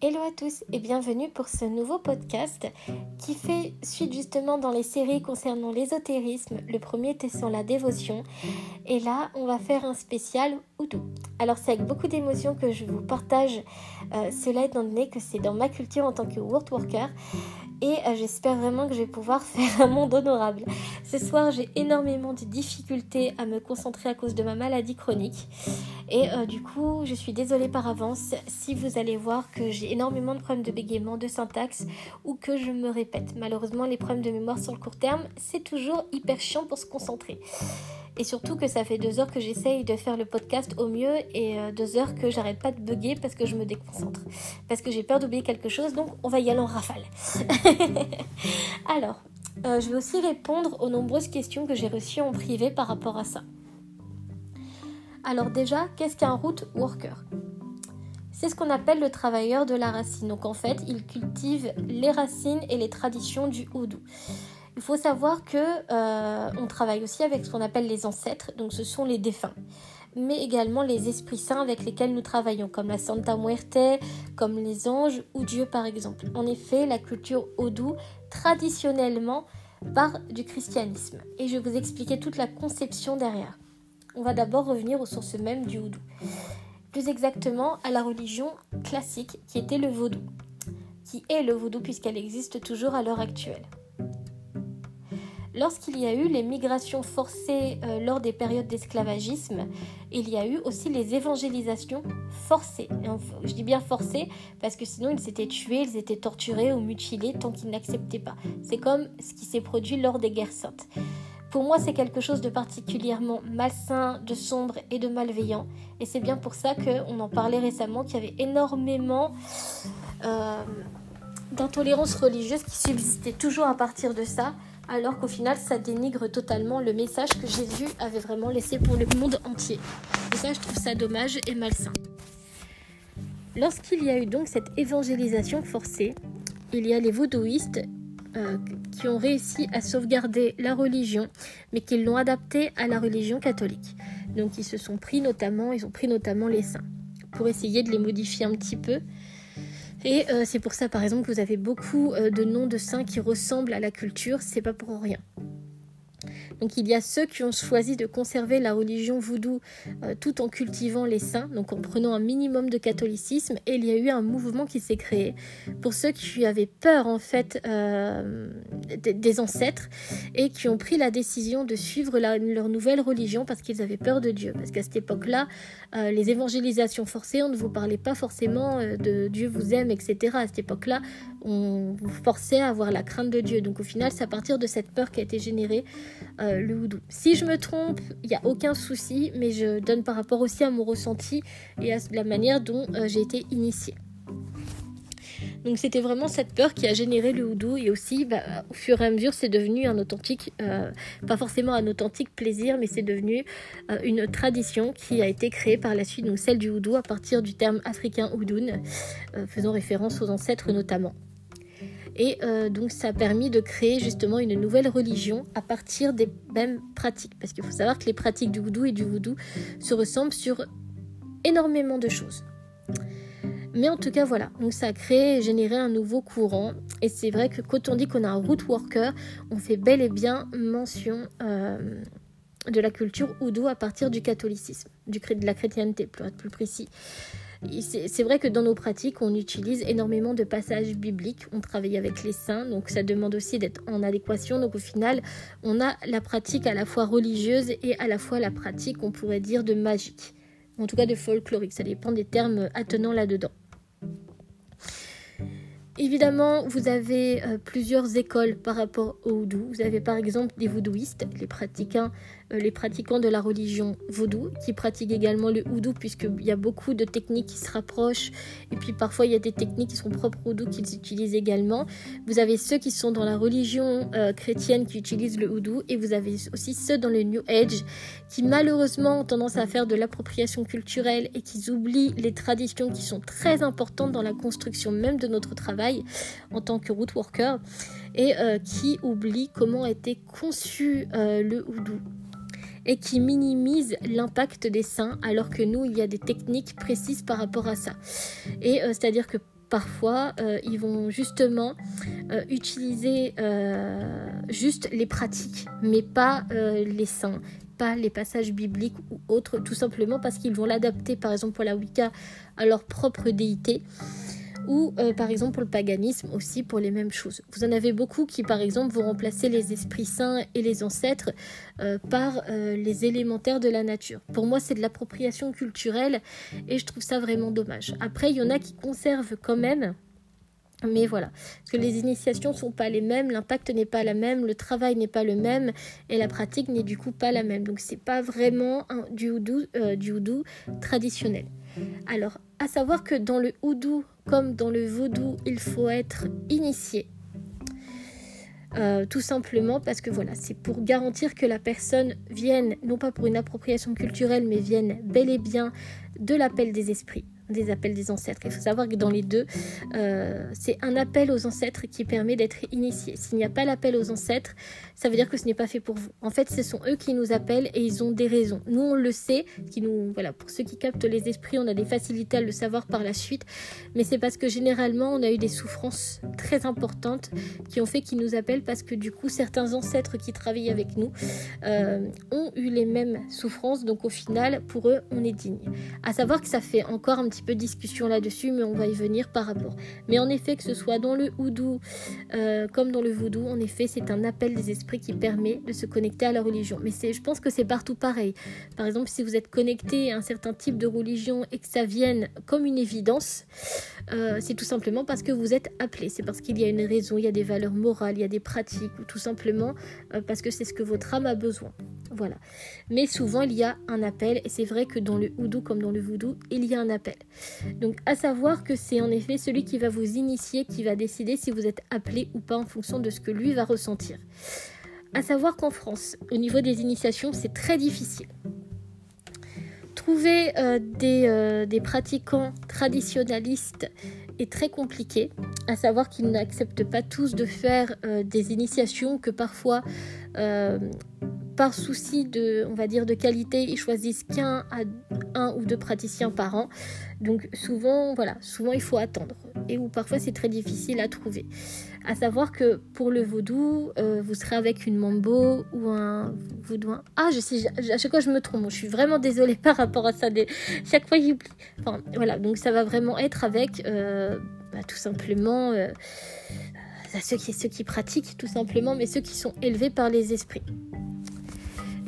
Hello à tous et bienvenue pour ce nouveau podcast qui fait suite justement dans les séries concernant l'ésotérisme. Le premier était sur la dévotion et là on va faire un spécial Oudou. Alors c'est avec beaucoup d'émotion que je vous partage euh, cela étant donné que c'est dans ma culture en tant que world worker et euh, j'espère vraiment que je vais pouvoir faire un monde honorable. Ce soir j'ai énormément de difficultés à me concentrer à cause de ma maladie chronique et euh, du coup je suis désolée par avance si vous allez voir que j'ai énormément de problèmes de bégaiement, de syntaxe ou que je me répète. Malheureusement, les problèmes de mémoire sur le court terme, c'est toujours hyper chiant pour se concentrer. Et surtout que ça fait deux heures que j'essaye de faire le podcast au mieux et euh, deux heures que j'arrête pas de bugger parce que je me déconcentre. Parce que j'ai peur d'oublier quelque chose, donc on va y aller en rafale. Alors, euh, je vais aussi répondre aux nombreuses questions que j'ai reçues en privé par rapport à ça. Alors déjà, qu'est-ce qu'un root worker? C'est ce qu'on appelle le travailleur de la racine. Donc en fait, il cultive les racines et les traditions du houdou. Il faut savoir que euh, on travaille aussi avec ce qu'on appelle les ancêtres, donc ce sont les défunts, mais également les esprits saints avec lesquels nous travaillons, comme la Santa Muerte, comme les anges ou Dieu par exemple. En effet, la culture houdou traditionnellement part du christianisme, et je vais vous expliquer toute la conception derrière. On va d'abord revenir aux sources mêmes du houdou plus exactement à la religion classique qui était le vaudou, qui est le vaudou puisqu'elle existe toujours à l'heure actuelle. Lorsqu'il y a eu les migrations forcées euh, lors des périodes d'esclavagisme, il y a eu aussi les évangélisations forcées. Je dis bien forcées parce que sinon ils s'étaient tués, ils étaient torturés ou mutilés tant qu'ils n'acceptaient pas. C'est comme ce qui s'est produit lors des guerres saintes. Pour moi, c'est quelque chose de particulièrement malsain, de sombre et de malveillant. Et c'est bien pour ça qu'on en parlait récemment, qu'il y avait énormément euh, d'intolérance religieuse qui subsistait toujours à partir de ça, alors qu'au final, ça dénigre totalement le message que Jésus avait vraiment laissé pour le monde entier. Et ça, je trouve ça dommage et malsain. Lorsqu'il y a eu donc cette évangélisation forcée, il y a les vaudouistes euh, qui ont réussi à sauvegarder la religion, mais qui l'ont adaptée à la religion catholique. Donc ils se sont pris notamment, ils ont pris notamment les saints pour essayer de les modifier un petit peu. Et euh, c'est pour ça, par exemple, que vous avez beaucoup euh, de noms de saints qui ressemblent à la culture. C'est pas pour rien. Donc il y a ceux qui ont choisi de conserver la religion voodoo euh, tout en cultivant les saints, donc en prenant un minimum de catholicisme, et il y a eu un mouvement qui s'est créé pour ceux qui avaient peur en fait euh, des ancêtres et qui ont pris la décision de suivre leur nouvelle religion parce qu'ils avaient peur de Dieu. Parce qu'à cette époque-là, euh, les évangélisations forcées, on ne vous parlait pas forcément de Dieu vous aime, etc. À cette époque-là, on vous forçait à avoir la crainte de Dieu. Donc au final, c'est à partir de cette peur qui a été générée le houdou. Si je me trompe, il n'y a aucun souci, mais je donne par rapport aussi à mon ressenti et à la manière dont euh, j'ai été initiée. Donc c'était vraiment cette peur qui a généré le houdou et aussi bah, au fur et à mesure c'est devenu un authentique, euh, pas forcément un authentique plaisir, mais c'est devenu une tradition qui a été créée par la suite, donc celle du houdou à partir du terme africain houdoun, faisant référence aux ancêtres notamment. Et euh, donc ça a permis de créer justement une nouvelle religion à partir des mêmes pratiques. Parce qu'il faut savoir que les pratiques du voodoo et du voodoo se ressemblent sur énormément de choses. Mais en tout cas, voilà. Donc ça a créé et généré un nouveau courant. Et c'est vrai que quand on dit qu'on a un root worker, on fait bel et bien mention euh, de la culture voodoo à partir du catholicisme, de la chrétienté, pour être plus précis. C'est vrai que dans nos pratiques, on utilise énormément de passages bibliques. On travaille avec les saints, donc ça demande aussi d'être en adéquation. Donc au final, on a la pratique à la fois religieuse et à la fois la pratique, on pourrait dire, de magique. En tout cas de folklorique. Ça dépend des termes attenants là-dedans. Évidemment, vous avez euh, plusieurs écoles par rapport au voodoo. Vous avez par exemple des voodooistes, les pratiquants, les pratiquants de la religion vaudou, qui pratiquent également le voodoo, puisqu'il y a beaucoup de techniques qui se rapprochent. Et puis parfois, il y a des techniques qui sont propres au voodoo qu'ils utilisent également. Vous avez ceux qui sont dans la religion euh, chrétienne qui utilisent le voodoo. Et vous avez aussi ceux dans le New Age qui malheureusement ont tendance à faire de l'appropriation culturelle et qui oublient les traditions qui sont très importantes dans la construction même de notre travail en tant que root worker et euh, qui oublie comment a été conçu euh, le houdou et qui minimise l'impact des seins alors que nous il y a des techniques précises par rapport à ça. Et euh, c'est à dire que parfois, euh, ils vont justement euh, utiliser juste les pratiques, mais pas les saints, pas les passages bibliques ou autres, tout simplement parce qu'ils vont l'adapter, par exemple pour la Wicca, à leur propre déité ou euh, par exemple pour le paganisme aussi pour les mêmes choses. Vous en avez beaucoup qui par exemple vont remplacer les esprits saints et les ancêtres euh, par euh, les élémentaires de la nature. Pour moi c'est de l'appropriation culturelle et je trouve ça vraiment dommage. Après il y en a qui conservent quand même mais voilà, parce que les initiations sont pas les mêmes, l'impact n'est pas la même, le travail n'est pas le même et la pratique n'est du coup pas la même. Donc c'est pas vraiment un, du houdou traditionnel. Alors, à savoir que dans le houdou comme dans le vaudou, il faut être initié. Euh, tout simplement parce que voilà, c'est pour garantir que la personne vienne, non pas pour une appropriation culturelle, mais vienne bel et bien de l'appel des esprits des appels des ancêtres. Il faut savoir que dans les deux, euh, c'est un appel aux ancêtres qui permet d'être initié. S'il n'y a pas l'appel aux ancêtres, ça veut dire que ce n'est pas fait pour vous. En fait, ce sont eux qui nous appellent et ils ont des raisons. Nous, on le sait, qui nous, voilà, pour ceux qui captent les esprits, on a des facilités à le savoir par la suite, mais c'est parce que généralement, on a eu des souffrances très importantes qui ont fait qu'ils nous appellent parce que du coup, certains ancêtres qui travaillent avec nous euh, ont eu les mêmes souffrances, donc au final, pour eux, on est digne. À savoir que ça fait encore un petit peu de discussion là-dessus, mais on va y venir par rapport. Mais en effet, que ce soit dans le houdou euh, comme dans le voodoo, en effet, c'est un appel des esprits qui permet de se connecter à la religion. Mais je pense que c'est partout pareil. Par exemple, si vous êtes connecté à un certain type de religion et que ça vienne comme une évidence, euh, c'est tout simplement parce que vous êtes appelé. C'est parce qu'il y a une raison, il y a des valeurs morales, il y a des pratiques, ou tout simplement euh, parce que c'est ce que votre âme a besoin. Voilà. Mais souvent, il y a un appel, et c'est vrai que dans le houdou comme dans le voodoo, il y a un appel. Donc, à savoir que c'est en effet celui qui va vous initier qui va décider si vous êtes appelé ou pas en fonction de ce que lui va ressentir. À savoir qu'en France, au niveau des initiations, c'est très difficile. Trouver euh, des, euh, des pratiquants traditionnalistes est très compliqué, à savoir qu'ils n'acceptent pas tous de faire euh, des initiations que parfois par souci de, on va dire, de qualité, ils choisissent qu'un à un ou deux praticiens par an. Donc souvent, voilà, souvent il faut attendre. Et ou parfois c'est très difficile à trouver. À savoir que pour le vaudou, euh, vous serez avec une mambo ou un vaudou. Ah, je sais, à chaque fois je me trompe. Je suis vraiment désolée par rapport à ça. Chaque fois j'oublie. Enfin, voilà, donc ça va vraiment être avec, euh, bah, tout simplement, euh, qui, ceux qui pratiquent, tout simplement, mais ceux qui sont élevés par les esprits.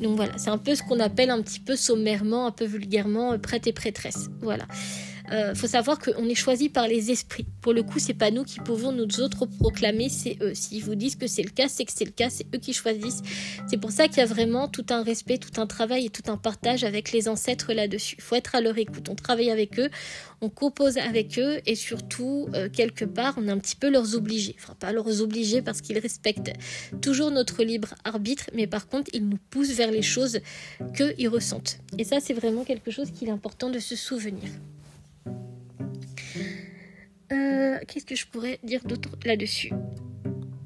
Donc voilà, c'est un peu ce qu'on appelle un petit peu sommairement, un peu vulgairement, euh, prêtre et prêtresse. Voilà. Euh, faut savoir qu'on est choisi par les esprits. Pour le coup, c'est pas nous qui pouvons nous autres proclamer, c'est eux. S'ils vous disent que c'est le cas, c'est que c'est le cas, c'est eux qui choisissent. C'est pour ça qu'il y a vraiment tout un respect, tout un travail et tout un partage avec les ancêtres là-dessus. Il faut être à leur écoute. On travaille avec eux, on compose avec eux et surtout, euh, quelque part, on est un petit peu leurs obligés. Enfin, pas leurs obligés parce qu'ils respectent toujours notre libre arbitre, mais par contre, ils nous poussent vers les choses qu'ils ressentent. Et ça, c'est vraiment quelque chose qu'il est important de se souvenir. Euh, qu'est-ce que je pourrais dire d'autre là-dessus?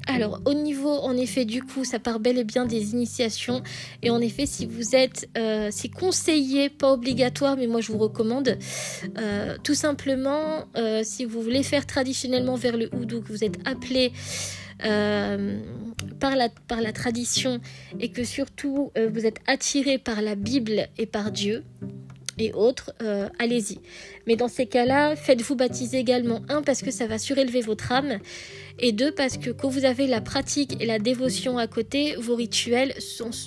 Alors, au niveau, en effet, du coup, ça part bel et bien des initiations. Et en effet, si vous êtes, euh, c'est conseillé, pas obligatoire, mais moi je vous recommande, euh, tout simplement, si vous voulez faire traditionnellement vers le houdou, que vous êtes appelé par, la, par la tradition et que surtout vous êtes attiré par la Bible et par Dieu, et autres, euh, allez-y. Mais dans ces cas-là, faites-vous baptiser également. Un, parce que ça va surélever votre âme. Et deux, parce que quand vous avez la pratique et la dévotion à côté, vos rituels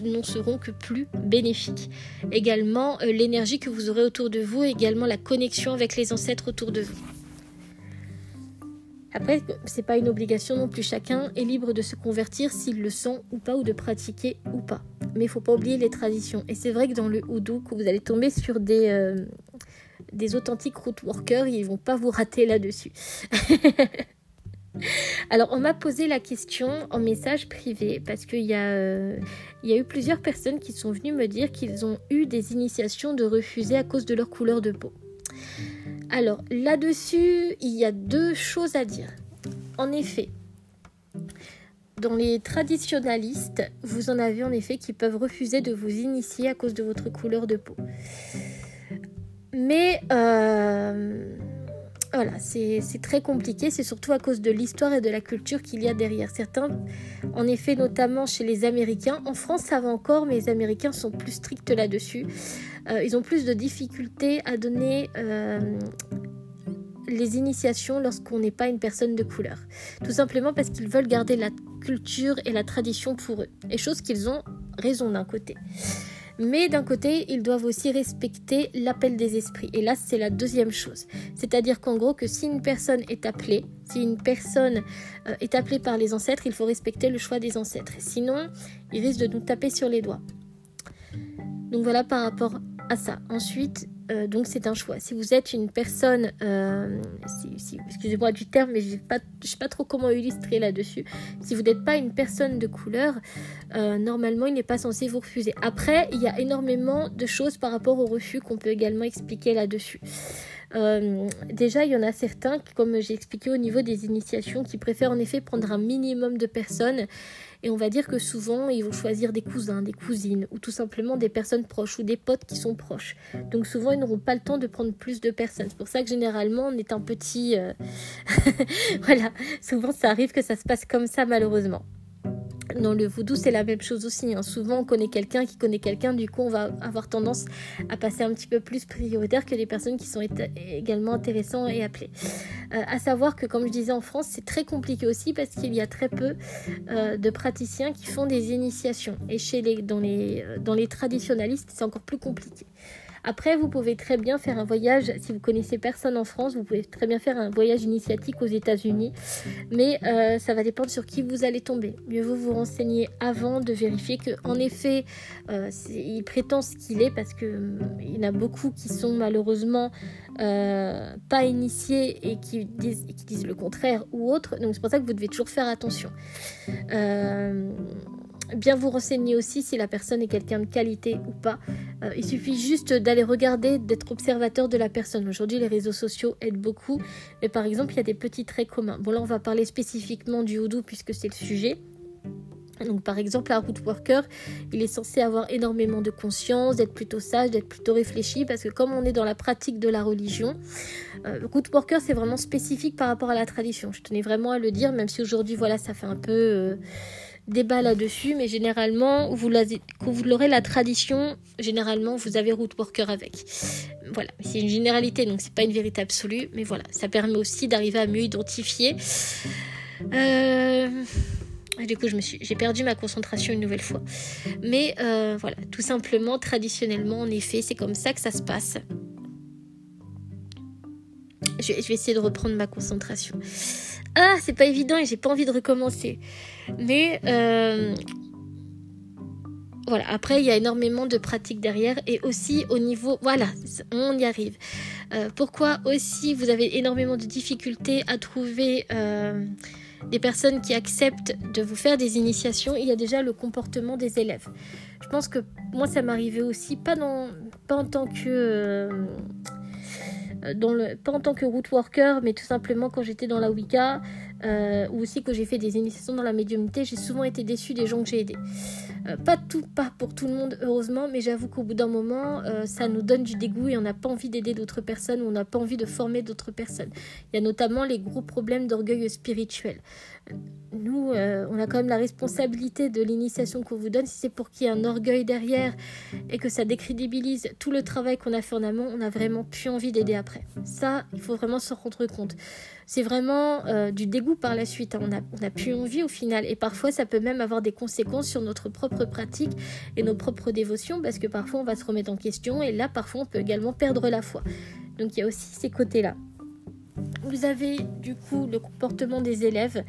n'en seront que plus bénéfiques. Également, euh, l'énergie que vous aurez autour de vous, également la connexion avec les ancêtres autour de vous. Après, c'est pas une obligation non plus. Chacun est libre de se convertir s'il le sent ou pas, ou de pratiquer ou pas. Mais il faut pas oublier les traditions. Et c'est vrai que dans le houdou, vous allez tomber sur des, euh, des authentiques root workers, ils vont pas vous rater là-dessus. Alors, on m'a posé la question en message privé parce qu'il y, euh, y, a eu plusieurs personnes qui sont venues me dire qu'ils ont eu des initiations de refuser à cause de leur couleur de peau. Alors là-dessus, il y a deux choses à dire. En effet, dans les traditionalistes, vous en avez en effet qui peuvent refuser de vous initier à cause de votre couleur de peau. Mais euh, voilà, c'est très compliqué. C'est surtout à cause de l'histoire et de la culture qu'il y a derrière. Certains, en effet, notamment chez les Américains. En France, ça va encore, mais les Américains sont plus stricts là-dessus. Euh, ils ont plus de difficultés à donner euh, les initiations lorsqu'on n'est pas une personne de couleur. Tout simplement parce qu'ils veulent garder la culture et la tradition pour eux. Et chose qu'ils ont raison d'un côté. Mais d'un côté, ils doivent aussi respecter l'appel des esprits. Et là, c'est la deuxième chose. C'est-à-dire qu'en gros, que si une personne est appelée, si une personne euh, est appelée par les ancêtres, il faut respecter le choix des ancêtres. Sinon, ils risquent de nous taper sur les doigts. Donc voilà par rapport à ça. Ensuite, euh, donc c'est un choix. Si vous êtes une personne, euh, excusez-moi du terme, mais je ne sais pas trop comment illustrer là-dessus. Si vous n'êtes pas une personne de couleur, euh, normalement il n'est pas censé vous refuser. Après, il y a énormément de choses par rapport au refus qu'on peut également expliquer là-dessus. déjà, il y en a certains, comme j'ai expliqué au niveau des initiations, qui préfèrent en effet prendre un minimum de personnes et on va dire que souvent, ils vont choisir des cousins, des cousines, ou tout simplement des personnes proches, ou des potes qui sont proches. Donc souvent, ils n'auront pas le temps de prendre plus de personnes. C'est pour ça que généralement, on est un petit... Euh, voilà, souvent, ça arrive que ça se passe comme ça, malheureusement dans le voodoo, c'est la même chose aussi. Hein. Souvent, on connaît quelqu'un qui connaît quelqu'un, du coup, on va avoir tendance à passer un petit peu plus prioritaire que les personnes qui sont également intéressantes et appelées. Euh, à savoir que, comme je disais en France, c'est très compliqué aussi parce qu'il y a très peu euh, de praticiens qui font des initiations. Et chez les, dans, les, euh, dans les traditionalistes, c'est encore plus compliqué. Après, vous pouvez très bien faire un voyage, si vous connaissez personne en France, vous pouvez très bien faire un voyage initiatique aux États-Unis, mais euh, ça va dépendre sur qui vous allez tomber. Mieux vaut vous renseigner avant de vérifier que, en effet, euh, il prétend ce qu'il est, parce qu'il il y en a beaucoup qui sont malheureusement euh, pas initiés et qui disent, qui disent le contraire ou autre. Donc c'est pour ça que vous devez toujours faire attention bien vous renseigner aussi si la personne est quelqu'un de qualité ou pas. Euh, il suffit juste d'aller regarder, d'être observateur de la personne. Aujourd'hui, les réseaux sociaux aident beaucoup, mais par exemple, il y a des petits traits communs. Bon, là, on va parler spécifiquement du houdou puisque c'est le sujet. Donc par exemple, un root worker, il est censé avoir énormément de conscience, d'être plutôt sage, d'être plutôt réfléchi, parce que comme on est dans la pratique de la religion, euh, root worker c'est vraiment spécifique par rapport à la tradition. Je tenais vraiment à le dire, même si aujourd'hui voilà ça fait un peu euh, débat là-dessus, mais généralement, vous quand vous l'aurez la tradition, généralement, vous avez root worker avec. Voilà, c'est une généralité, donc c'est pas une vérité absolue, mais voilà, ça permet aussi d'arriver à mieux identifier. Euh... Du coup, j'ai perdu ma concentration une nouvelle fois. Mais euh, voilà, tout simplement, traditionnellement, en effet, c'est comme ça que ça se passe. Je vais essayer de reprendre ma concentration. Ah, c'est pas évident et j'ai pas envie de recommencer. Mais euh, voilà, après, il y a énormément de pratiques derrière et aussi au niveau. Voilà, on y arrive. Euh, pourquoi aussi vous avez énormément de difficultés à trouver euh, des personnes qui acceptent de vous faire des initiations? Il y a déjà le comportement des élèves. Je pense que moi, ça m'arrivait aussi, pas, dans, pas en tant que le, pas en tant que root worker, mais tout simplement quand j'étais dans la Wicca, euh, ou aussi quand j'ai fait des initiations dans la médiumnité, j'ai souvent été déçue des gens que j'ai aidés. Euh, pas tout, pas pour tout le monde, heureusement, mais j'avoue qu'au bout d'un moment, ça nous donne du dégoût et on n'a pas envie d'aider d'autres personnes ou on n'a pas envie de former d'autres personnes. Il y a notamment les gros problèmes d'orgueil spirituel nous, euh, on a quand même la responsabilité de l'initiation qu'on vous donne. Si c'est pour qu'il y ait un orgueil derrière et que ça décrédibilise tout le travail qu'on a fait en amont, on n'a vraiment plus envie d'aider après. Ça, il faut vraiment se rendre compte. C'est vraiment euh, du dégoût par la suite. Hein. On n'a a plus envie au final. Et parfois, ça peut même avoir des conséquences sur notre propre pratique et nos propres dévotions parce que parfois, on va se remettre en question et là, parfois, on peut également perdre la foi. Donc, il y a aussi ces côtés-là. Vous avez du coup le comportement des élèves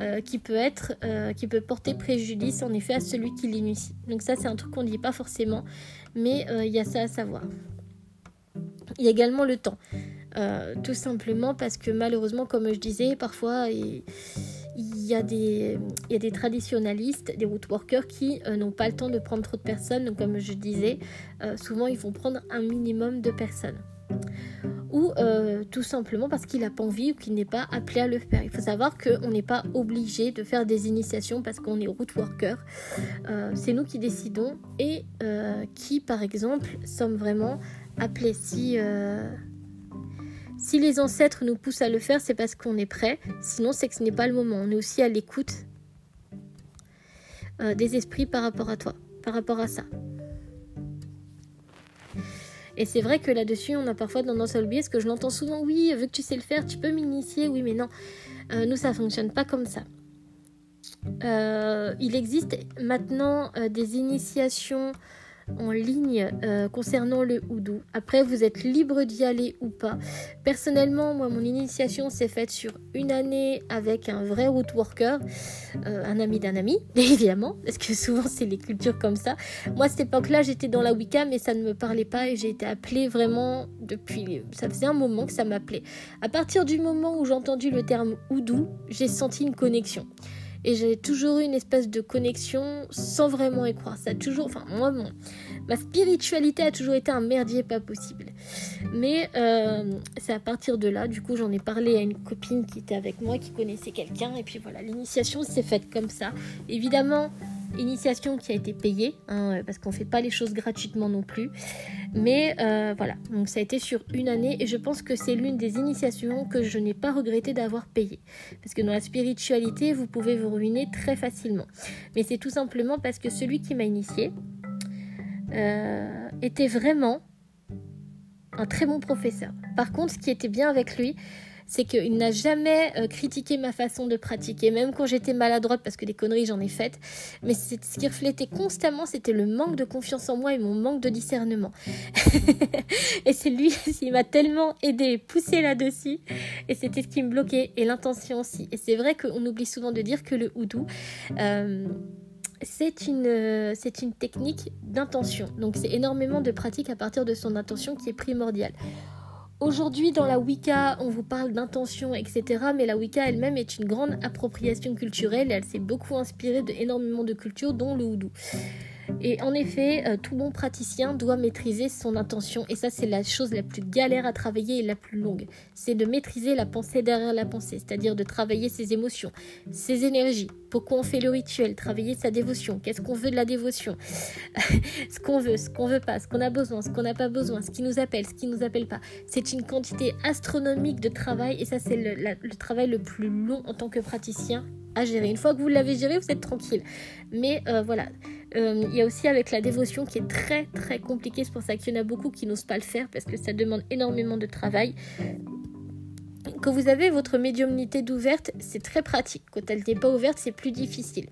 euh, qui peut être, euh, qui peut porter préjudice en effet à celui qui l'initie. Donc ça c'est un truc qu'on ne dit pas forcément, mais euh, il y a ça à savoir. Il y a également le temps, tout simplement parce que malheureusement, comme je disais, parfois il, y a des, des traditionalistes, des root workers qui n'ont pas le temps de prendre trop de personnes. Donc comme je disais, souvent ils vont prendre un minimum de personnes ou euh, tout simplement parce qu'il n'a pas envie ou qu'il n'est pas appelé à le faire. Il faut savoir qu'on n'est pas obligé de faire des initiations parce qu'on est root worker. Euh, c'est nous qui décidons et euh, qui, par exemple, sommes vraiment appelés. Si, Si les ancêtres nous poussent à le faire, c'est parce qu'on est prêt. Sinon, c'est que ce n'est pas le moment. On est aussi à l'écoute des esprits par rapport à toi, par rapport à ça. Et c'est vrai que là-dessus, on a parfois tendance à oublier, parce que je l'entends souvent, oui, vu que tu sais le faire, tu peux m'initier, oui, mais non, euh, nous, ça fonctionne pas comme ça. Euh, il existe maintenant des initiations en ligne euh, concernant le houdou. Après, vous êtes libre d'y aller ou pas. Personnellement, moi, mon initiation s'est faite sur une année avec un vrai woodworker, euh, un ami d'un ami, évidemment, parce que souvent c'est les cultures comme ça. Moi, à cette époque-là, j'étais dans la Wicca, mais ça ne me parlait pas et j'ai été appelée vraiment depuis. Ça faisait un moment que ça m'appelait. À partir du moment où j'ai entendu le terme houdou, j'ai senti une connexion et j'ai toujours eu une espèce de connexion sans vraiment y croire. Ça a toujours, enfin moi, ma spiritualité a toujours été un merdier pas possible. Mais euh, c'est à partir de là, du coup, j'en ai parlé à une copine qui était avec moi, qui connaissait quelqu'un, et puis voilà, l'initiation s'est faite comme ça. Évidemment, initiation qui a été payée, hein, parce qu'on fait pas les choses gratuitement non plus. Mais euh, voilà, donc ça a été sur une année et je pense que c'est l'une des initiations que je n'ai pas regretté d'avoir payé. Parce que dans la spiritualité, vous pouvez vous ruiner très facilement. Mais c'est tout simplement parce que celui qui m'a initié euh, était vraiment un très bon professeur. Par contre, ce qui était bien avec lui, c'est qu'il n'a jamais euh, critiqué ma façon de pratiquer, même quand j'étais maladroite, parce que des conneries j'en ai faites. Mais ce qui reflétait constamment, c'était le manque de confiance en moi et mon manque de discernement. et c'est lui, il m'a tellement aidé, poussé là-dessus. Et c'était ce qui me bloquait, et l'intention aussi. Et c'est vrai qu'on oublie souvent de dire que le houdou... Euh, c'est une, c'est une technique d'intention. Donc c'est énormément de pratique à partir de son intention qui est primordiale. Aujourd'hui, dans la Wicca, on vous parle d'intention, etc. Mais la Wicca elle-même est une grande appropriation culturelle et elle s'est beaucoup inspirée d'énormément de cultures, dont le houdou. Et en effet, euh, tout bon praticien doit maîtriser son intention. Et ça, c'est la chose la plus galère à travailler et la plus longue. C'est de maîtriser la pensée derrière la pensée, c'est-à-dire de travailler ses émotions, ses énergies. Pourquoi on fait le rituel? Travailler sa dévotion. Qu'est-ce qu'on veut de la dévotion? Ce qu'on veut, ce qu'on veut pas, ce qu'on a besoin, ce qu'on n'a pas besoin, ce qui nous appelle, ce qui nous appelle pas. C'est une quantité astronomique de travail et ça, c'est le, travail le plus long en tant que praticien à gérer. Une fois que vous l'avez géré, vous êtes tranquille. Mais euh, voilà. Euh, il y a aussi avec la dévotion qui est très très compliquée. C'est pour ça qu'il y en a beaucoup qui n'osent pas le faire parce que ça demande énormément de travail. Quand vous avez votre médiumnité d'ouverte, c'est très pratique. Quand elle n'est pas ouverte, c'est plus difficile.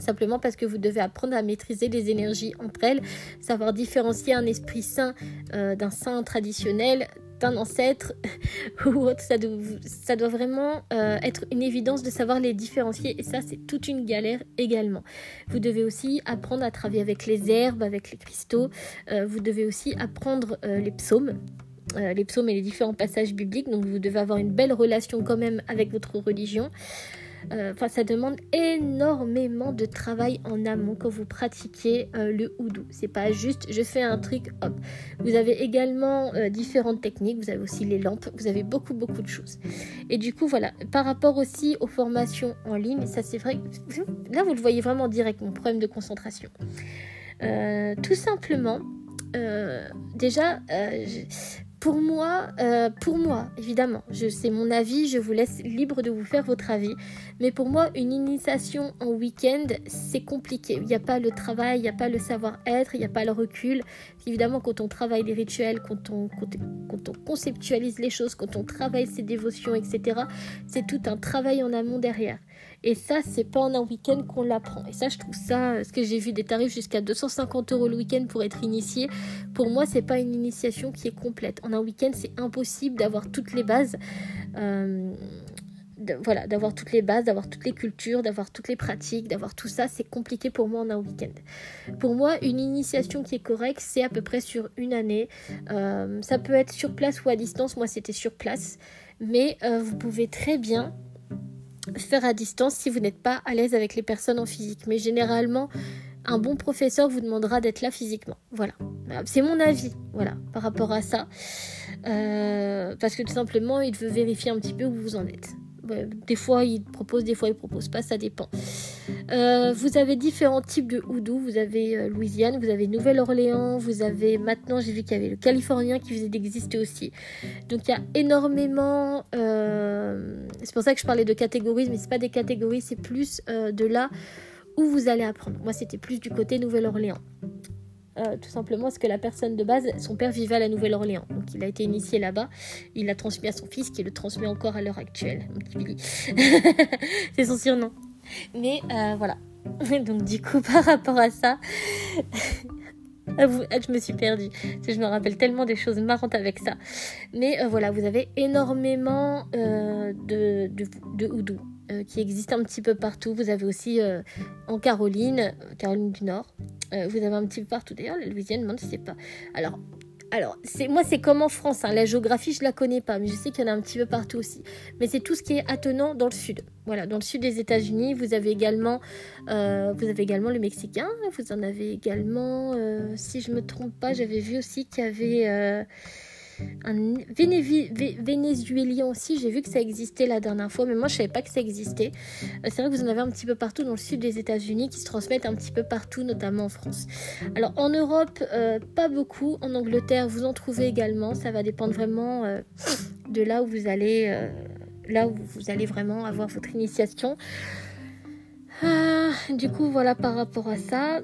Simplement parce que vous devez apprendre à maîtriser les énergies entre elles, savoir différencier un esprit saint euh, d'un saint traditionnel, d'un ancêtre ou autre. Ça doit, vraiment euh, être une évidence de savoir les différencier et ça c'est toute une galère également. Vous devez aussi apprendre à travailler avec les herbes, avec les cristaux. Euh, vous devez aussi apprendre euh, les psaumes. les psaumes et les différents passages bibliques, donc vous devez avoir une belle relation quand même avec votre religion. Euh, enfin, ça demande énormément de travail en amont quand vous pratiquez euh, le houdou. C'est pas juste je fais un truc, hop. Vous avez également euh, différentes techniques, vous avez aussi les lampes, vous avez beaucoup beaucoup de choses. Et du coup, voilà, par rapport aussi aux formations en ligne, ça c'est vrai, là vous le voyez vraiment direct, mon problème de concentration. tout simplement, déjà, pour moi, euh, pour moi, évidemment, c'est mon avis, je vous laisse libre de vous faire votre avis. Mais pour moi, une initiation en week-end, c'est compliqué. Il n'y a pas le travail, il n'y a pas le savoir-être, il n'y a pas le recul. Évidemment, quand on travaille les rituels, quand on, quand on conceptualise les choses, quand on travaille ses dévotions, etc., c'est tout un travail en amont derrière. Et ça, c'est pas en un week-end qu'on l'apprend. Et ça, je trouve ça, ce que j'ai vu des tarifs jusqu'à 250 euros le week-end pour être initié, pour moi, c'est pas une initiation qui est complète. En un week-end, c'est impossible d'avoir toutes les bases. Euh, voilà, d'avoir toutes les bases, d'avoir toutes les cultures, d'avoir toutes les pratiques, d'avoir tout ça, c'est compliqué pour moi en un week-end. Pour moi, une initiation qui est correcte, c'est à peu près sur une année. Euh, ça peut être sur place ou à distance. Moi, c'était sur place. Mais euh, vous pouvez très bien faire à distance si vous n'êtes pas à l'aise avec les personnes en physique. Mais généralement, un bon professeur vous demandera d'être là physiquement. Voilà. C'est mon avis, voilà, par rapport à ça. Euh, parce que tout simplement, il veut vérifier un petit peu où vous en êtes. Des fois ils proposent, des fois ils proposent pas, ça dépend. Euh, vous avez différents types de houdou. Vous avez euh, Louisiane, vous avez Nouvelle-Orléans, vous avez maintenant j'ai vu qu'il y avait le Californien qui faisait d'exister aussi. Donc il y a énormément. c'est pour ça que je parlais de catégories, mais c'est pas des catégories, c'est plus de là où vous allez apprendre. Moi c'était plus du côté Nouvelle-Orléans. Euh, tout simplement parce que la personne de base, son père vivait à la Nouvelle-Orléans. Donc il a été initié là-bas. Il l'a transmis à son fils qui le transmet encore à l'heure actuelle. C'est son surnom. Mais euh, voilà. Donc du coup, par rapport à ça, je me suis perdue. Je me rappelle tellement des choses marrantes avec ça. Mais euh, voilà, vous avez énormément de, de, de houdou. Euh, qui existe un petit peu partout. Vous avez aussi euh, en Caroline, Caroline du Nord, euh, vous avez un petit peu partout. D'ailleurs, la Louisiane, je ne sais pas. Alors, alors moi, c'est comme en France. Hein. La géographie, je la connais pas, mais je sais qu'il y en a un petit peu partout aussi. Mais c'est tout ce qui est attenant dans le sud. Voilà, dans le sud des États-Unis, vous avez également, vous avez également le Mexicain. Vous en avez également, si je me trompe pas, j'avais vu aussi qu'il y avait un vénézuélien aussi, j'ai vu que ça existait la dernière fois, mais moi je savais pas que ça existait. Euh, c'est vrai que vous en avez un petit peu partout dans le sud des États-Unis qui se transmettent un petit peu partout, notamment en France. Alors en Europe, euh, pas beaucoup. En Angleterre, vous en trouvez également. Ça va dépendre vraiment euh, de là où vous allez, là où vous allez vraiment avoir votre initiation. Ah, du coup, voilà par rapport à ça.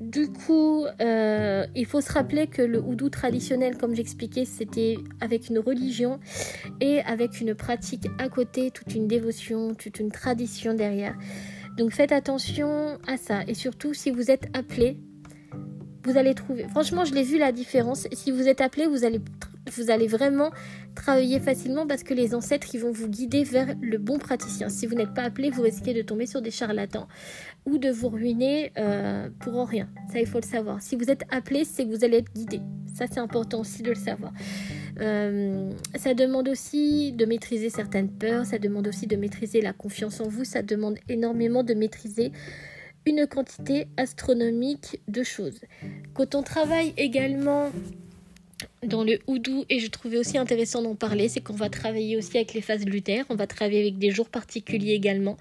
Du coup, euh, il faut se rappeler que le houdou traditionnel, comme j'expliquais, c'était avec une religion et avec une pratique à côté, toute une dévotion, toute une tradition derrière. Donc faites attention à ça. Et surtout, si vous êtes appelé, vous allez trouver. Franchement, je l'ai vu la différence. Si vous êtes appelé, vous allez, vous allez vraiment travailler facilement parce que les ancêtres ils vont vous guider vers le bon praticien. Si vous n'êtes pas appelé, vous risquez de tomber sur des charlatans ou de vous ruiner euh, pour rien. Ça, il faut le savoir. Si vous êtes appelé, c'est que vous allez être guidé. Ça, c'est important aussi de le savoir. Euh, ça demande aussi de maîtriser certaines peurs, ça demande aussi de maîtriser la confiance en vous, ça demande énormément de maîtriser une quantité astronomique de choses. Quand on travaille également dans le houdou et je trouvais aussi intéressant d'en parler, c'est qu'on va travailler aussi avec les phases lunaires, on va travailler avec des jours particuliers également.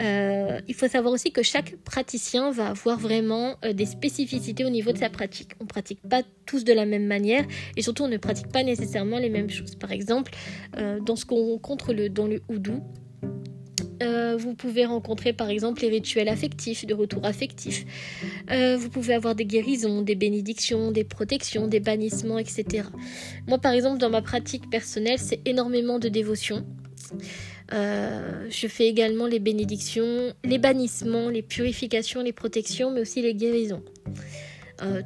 Euh, il faut savoir aussi que chaque praticien va avoir vraiment euh, des spécificités au niveau de sa pratique. On ne pratique pas tous de la même manière et surtout on ne pratique pas nécessairement les mêmes choses. Par exemple, euh, dans ce qu'on rencontre dans le houdou, euh, vous pouvez rencontrer par exemple les rituels affectifs, de retour affectif. Euh, vous pouvez avoir des guérisons, des bénédictions, des protections, des bannissements, etc. Moi par exemple dans ma pratique personnelle c'est énormément de dévotion. Euh, je fais également les bénédictions, les bannissements, les purifications, les protections, mais aussi les guérisons.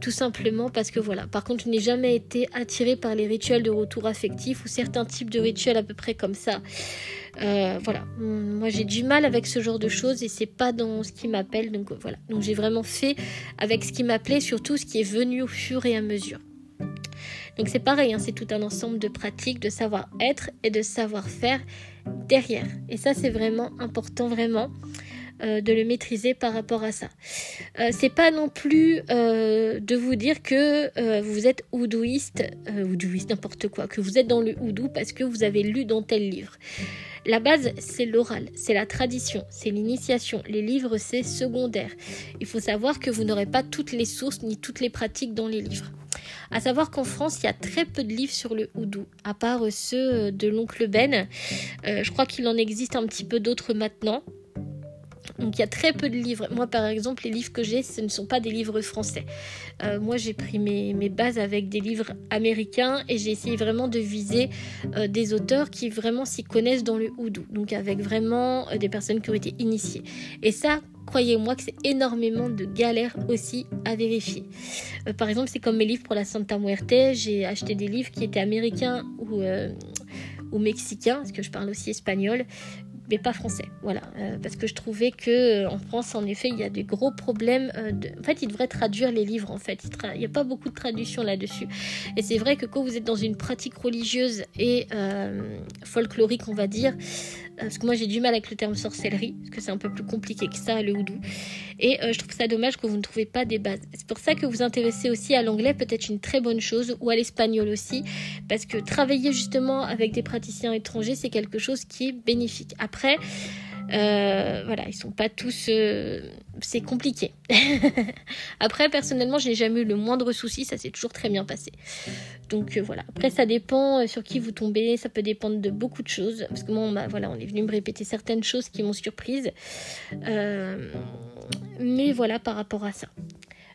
Tout simplement parce que voilà. Par contre, je n'ai jamais été attirée par les rituels de retour affectif ou certains types de rituels à peu près comme ça. Euh, voilà, moi j'ai du mal avec ce genre de choses et c'est pas dans ce qui m'appelle. Donc euh, voilà, donc j'ai vraiment fait avec ce qui m'appelait, surtout ce qui est venu au fur et à mesure. Donc c'est pareil, hein, c'est tout un ensemble de pratiques, de savoir-être et de savoir-faire derrière. Et ça c'est vraiment important, vraiment. Euh, de le maîtriser par rapport à ça. Euh, c'est pas non plus euh, de vous dire que vous êtes oudouiste, oudouiste n'importe quoi, que vous êtes dans le oudou parce que vous avez lu dans tel livre. La base, c'est l'oral, c'est la tradition, c'est l'initiation. Les livres, c'est secondaire. Il faut savoir que vous n'aurez pas toutes les sources ni toutes les pratiques dans les livres. À savoir qu'en France, il y a très peu de livres sur le houdou, à part ceux de l'oncle Ben. je crois qu'il en existe un petit peu d'autres maintenant. Donc il y a très peu de livres. Moi par exemple, les livres que j'ai, ce ne sont pas des livres français. Euh, moi j'ai pris mes, bases avec des livres américains et j'ai essayé vraiment de viser euh, des auteurs qui vraiment s'y connaissent dans le houdou. Donc avec vraiment euh, des personnes qui ont été initiées. Et ça, croyez-moi que c'est énormément de galères aussi à vérifier. par exemple, c'est comme mes livres pour la Santa Muerte. J'ai acheté des livres qui étaient américains ou, ou mexicains, parce que je parle aussi espagnol mais pas français. Voilà, euh, parce que je trouvais que euh, en France, en effet, il y a des gros problèmes. Euh, de... En fait, ils devraient traduire les livres. En fait, il n'y a pas beaucoup de traduction là-dessus. Et c'est vrai que quand vous êtes dans une pratique religieuse et folklorique, on va dire, parce que moi j'ai du mal avec le terme sorcellerie, parce que c'est un peu plus compliqué que ça, le houdou. Et je trouve ça dommage que vous ne trouvez pas des bases. C'est pour ça que vous intéressez aussi à l'anglais, peut-être une très bonne chose, ou à l'espagnol aussi, parce que travailler justement avec des praticiens étrangers, c'est quelque chose qui est bénéfique. Après, euh, voilà, ils sont pas tous. Euh, c'est compliqué. Après, personnellement, je n'ai jamais eu le moindre souci, ça s'est toujours très bien passé. Donc euh, voilà. Après, ça dépend sur qui vous tombez, ça peut dépendre de beaucoup de choses. Parce que moi, voilà, on est venu me répéter certaines choses qui m'ont surprise. mais voilà, par rapport à ça.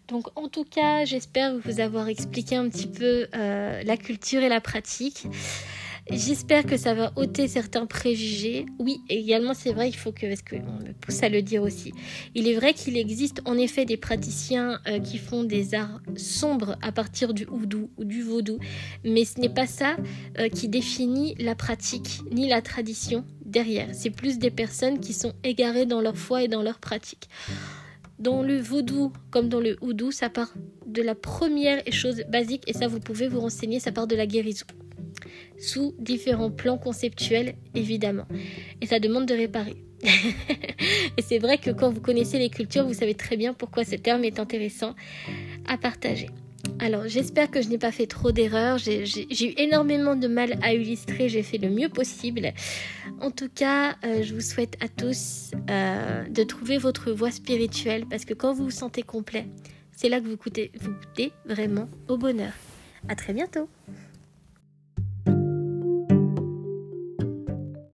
Donc en tout cas, j'espère vous avoir expliqué un petit peu la culture et la pratique. J'espère que ça va ôter certains préjugés. Oui, également c'est vrai, il faut que, parce qu'on me pousse à le dire aussi, il est vrai qu'il existe en effet des praticiens euh, qui font des arts sombres à partir du houdou ou du vaudou, mais ce n'est pas ça euh, qui définit la pratique ni la tradition derrière. C'est plus des personnes qui sont égarées dans leur foi et dans leur pratique. Dans le vaudou comme dans le houdou, ça part de la première chose basique, et ça vous pouvez vous renseigner, ça part de la guérison sous différents plans conceptuels, évidemment. Et ça demande de réparer. et c'est vrai que quand vous connaissez les cultures, vous savez très bien pourquoi ce terme est intéressant à partager. Alors j'espère que je n'ai pas fait trop d'erreurs, j'ai eu énormément de mal à illustrer, j'ai fait le mieux possible. En tout cas, euh, je vous souhaite à tous euh, de trouver votre voie spirituelle parce que quand vous vous sentez complet, c'est là que vous vous goûtez vraiment au bonheur. À très bientôt